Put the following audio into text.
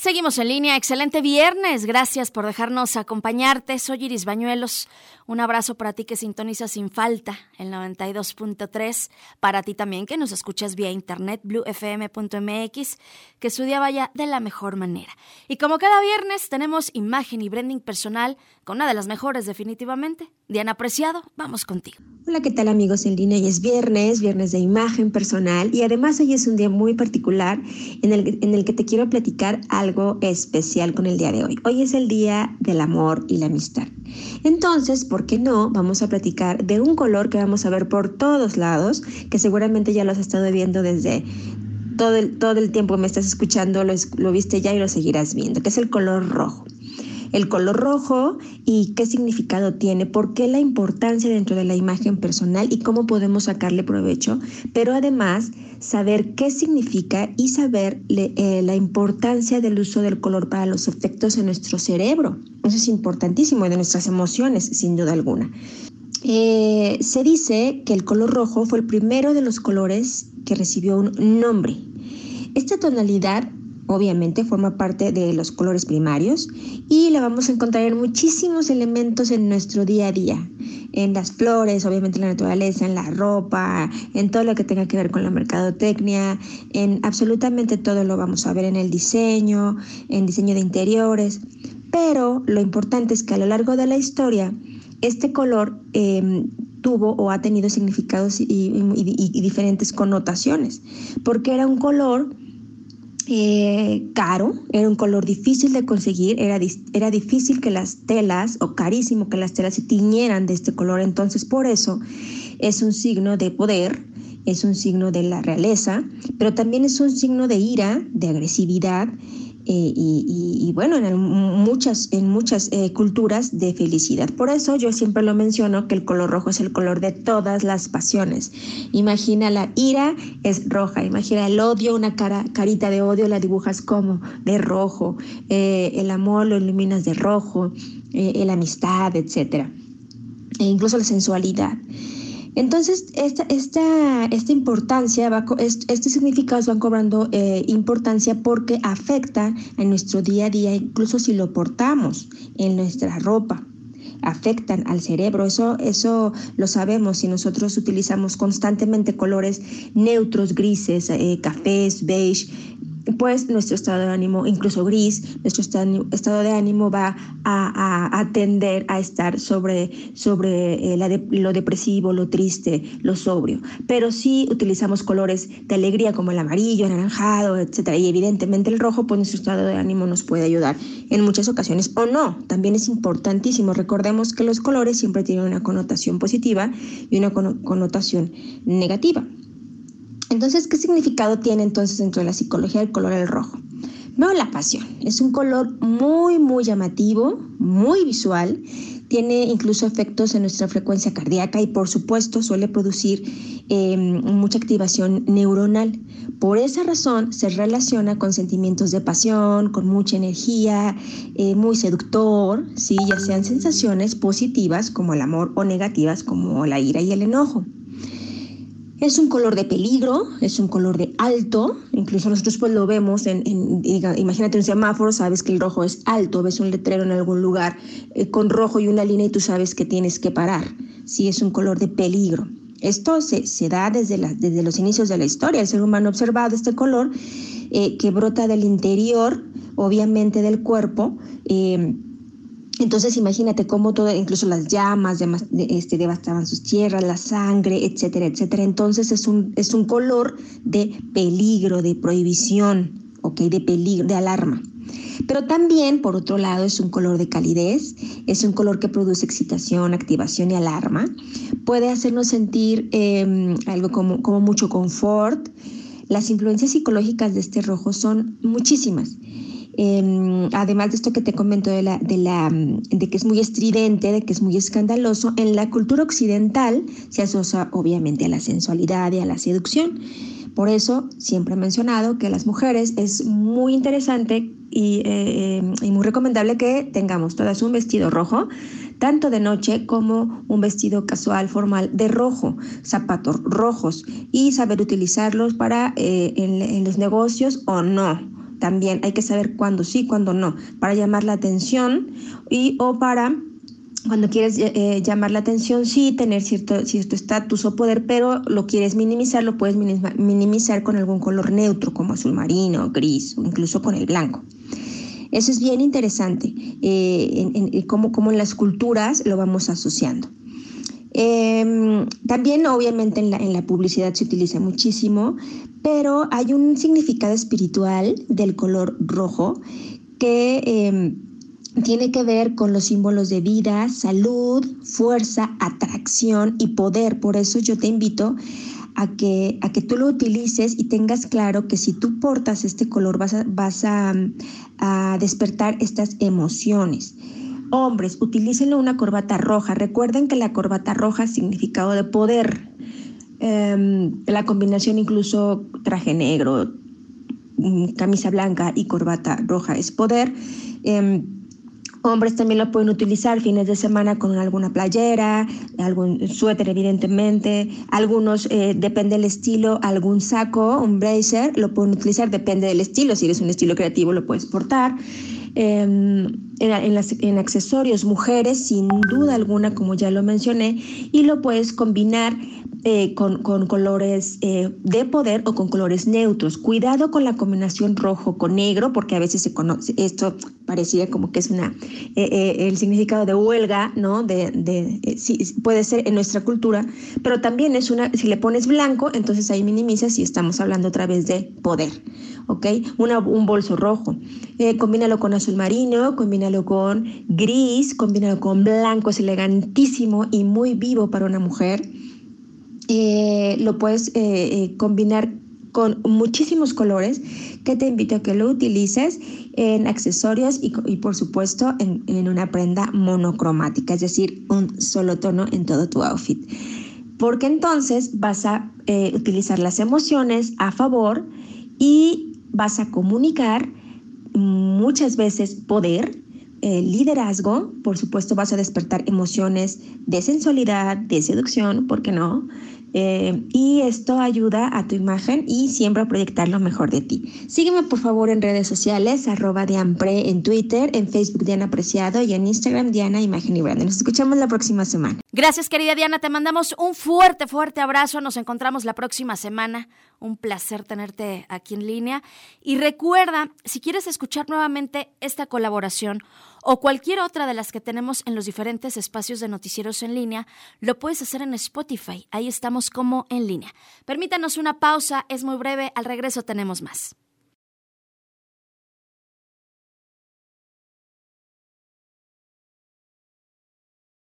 Seguimos en línea, excelente viernes, gracias por dejarnos acompañarte, soy Iris Bañuelos, un abrazo para ti que sintoniza sin falta el 92.3, para ti también que nos escuchas vía internet bluefm.mx, que su día vaya de la mejor manera. Y como cada viernes tenemos imagen y branding personal con una de las mejores definitivamente. Diana Preciado, vamos contigo. Hola, ¿qué tal amigos en línea? Hoy es viernes, viernes de imagen personal y además hoy es un día muy particular en el, en el que te quiero platicar algo especial con el día de hoy. Hoy es el día del amor y la amistad. Entonces, ¿por qué no? Vamos a platicar de un color que vamos a ver por todos lados, que seguramente ya lo has estado viendo desde todo el, todo el tiempo que me estás escuchando, lo, lo viste ya y lo seguirás viendo, que es el color rojo el color rojo y qué significado tiene, por qué la importancia dentro de la imagen personal y cómo podemos sacarle provecho, pero además saber qué significa y saber eh, la importancia del uso del color para los efectos en nuestro cerebro. Eso es importantísimo y de nuestras emociones, sin duda alguna. Eh, se dice que el color rojo fue el primero de los colores que recibió un nombre. Esta tonalidad obviamente forma parte de los colores primarios y la vamos a encontrar en muchísimos elementos en nuestro día a día, en las flores, obviamente en la naturaleza, en la ropa, en todo lo que tenga que ver con la mercadotecnia, en absolutamente todo lo vamos a ver en el diseño, en diseño de interiores, pero lo importante es que a lo largo de la historia este color em, tuvo o ha tenido significados y, y diferentes connotaciones, porque era un color eh, caro, era un color difícil de conseguir, era, era difícil que las telas, o carísimo que las telas se tiñeran de este color, entonces por eso es un signo de poder, es un signo de la realeza, pero también es un signo de ira, de agresividad eh, y, bueno, en muchas, en muchas eh, culturas de felicidad. Por eso yo siempre lo menciono que el color rojo es el color de todas las pasiones. Imagina la ira es roja, imagina el odio, una cara, carita de odio la dibujas como de rojo, eh, el amor lo iluminas de rojo, la amistad, etcétera, e incluso la sensualidad. Entonces, esta, esta, esta importancia, va, estos significados van cobrando eh, importancia porque afectan a nuestro día a día, incluso si lo portamos en nuestra ropa afectan al cerebro. Eso, eso lo sabemos si nosotros utilizamos constantemente colores neutros, grises, eh, cafés, beige, pues nuestro estado de ánimo, incluso gris, nuestro estado de ánimo va a, a, tender a estar sobre, sobre eh, lo depresivo, lo triste, lo sobrio. Pero si utilizamos colores de alegría como el amarillo, el anaranjado, etcétera, y evidentemente el rojo, pues nuestro estado de ánimo nos puede ayudar en muchas ocasiones o no. También es importantísimo. Recordemos que los colores siempre tienen una connotación positiva y una connotación negativa. Entonces, ¿qué significado tiene entonces dentro de la psicología el color el rojo? Veo la pasión. Es un color muy, muy llamativo, muy visual. Tiene incluso efectos en nuestra frecuencia cardíaca y por supuesto suele producir em, mucha activación neuronal. Por esa razón se relaciona con sentimientos de pasión, con mucha energía, eh, muy seductor, ¿sí? ya sean sensaciones positivas como el amor o negativas como la ira y el enojo. Es un color de peligro, es un color de alto, incluso nosotros pues lo vemos en, imagínate un semáforo, sabes que el rojo es alto, ves un letrero en algún lugar eh, con rojo y una línea y tú sabes que tienes que parar, sí es un color de peligro. Esto se, da desde, desde los inicios de la historia, el ser humano ha observado este color eh, que brota del interior, obviamente del cuerpo, eh, entonces imagínate cómo todo, incluso las llamas este, devastaban sus tierras, la sangre, etcétera, etcétera. Entonces es un, es un color de peligro, de prohibición, ¿ok? De peligro, de alarma. Pero también, por otro lado, es un color de calidez, es un color que produce excitación, activación y alarma. Puede hacernos sentir em, algo como, como mucho confort. Las influencias psicológicas de este rojo son muchísimas. Em, además de esto que te comento de, la, de, la, de que es muy estridente, de que es muy escandaloso, en la cultura occidental se asocia obviamente a la sensualidad y a la seducción. Por eso siempre he mencionado que las mujeres es muy interesante y, eh, y muy recomendable que tengamos todas un vestido rojo, tanto de noche como un vestido casual formal de rojo, zapatos rojos y saber utilizarlos para eh, en los negocios o no también hay que saber cuándo sí, cuándo no, para llamar la atención y o para cuando quieres eh, eh, llamar la atención, sí, tener cierto cierto estatus o poder, pero lo quieres minimizar, lo puedes minimizar con algún color neutro, como azul marino, gris o incluso con el blanco. Eso es bien interesante, eh, cómo, en las culturas lo vamos asociando. Em, también obviamente en la, publicidad se utiliza muchísimo, pero hay un significado espiritual del color rojo que em, tiene que ver con los símbolos de vida, salud, fuerza, atracción y poder. Por eso yo te invito a que, a que tú lo utilices y tengas claro que si tú portas este color vas a, vas a, despertar estas emociones. Hombres, utilícenlo una corbata roja. Recuerden que la corbata roja es significado de poder. Em, la combinación incluso traje negro, mm, camisa blanca y corbata roja es poder. Em, Hombres también lo pueden utilizar fines de semana con alguna playera, algún suéter evidentemente, algunos, eh, depende del estilo, algún saco, un blazer, lo pueden utilizar, depende del estilo, si eres un estilo creativo lo puedes portar. Em, en, en, accesorios, mujeres, sin duda alguna, como ya lo mencioné, y lo puedes combinar eh, con, colores eh, de poder o con colores neutros. Cuidado con la combinación rojo con negro, porque a veces se conoce, esto parecía como que es una, eh, el significado de huelga, ¿no? De, de sí, puede ser en nuestra cultura, pero también es una, si le pones blanco, entonces ahí minimizas y estamos hablando otra vez de poder, ¿ok? Una, un bolso rojo. combínalo con azul marino, combínalo con gris, combínalo con blanco, es elegantísimo y muy vivo para una mujer. Eh, lo puedes eh, eh, combinar con muchísimos colores que te invito a que lo utilices en accesorios y, por supuesto en, una prenda monocromática, es decir, un solo tono en todo tu outfit. Porque entonces vas a utilizar las emociones a favor y vas a comunicar muchas veces poder, liderazgo, por supuesto vas a despertar emociones de sensualidad, de seducción, ¿por qué no? Eh, y esto ayuda a tu imagen y siempre a proyectar lo mejor de ti. Sígueme por favor en redes sociales, arroba Dianpre en Twitter, en Facebook Diana Apreciado y en Instagram Diana Imagen y Brand. Nos escuchamos la próxima semana. Gracias querida Diana, te mandamos un fuerte, fuerte abrazo. Nos encontramos la próxima semana. Un placer tenerte aquí en línea. Y recuerda, si quieres escuchar nuevamente esta colaboración o cualquier otra de las que tenemos en los diferentes espacios de noticieros en línea, lo puedes hacer en Spotify. Ahí estamos como en línea. Permítanos una pausa, es muy breve, al regreso tenemos más.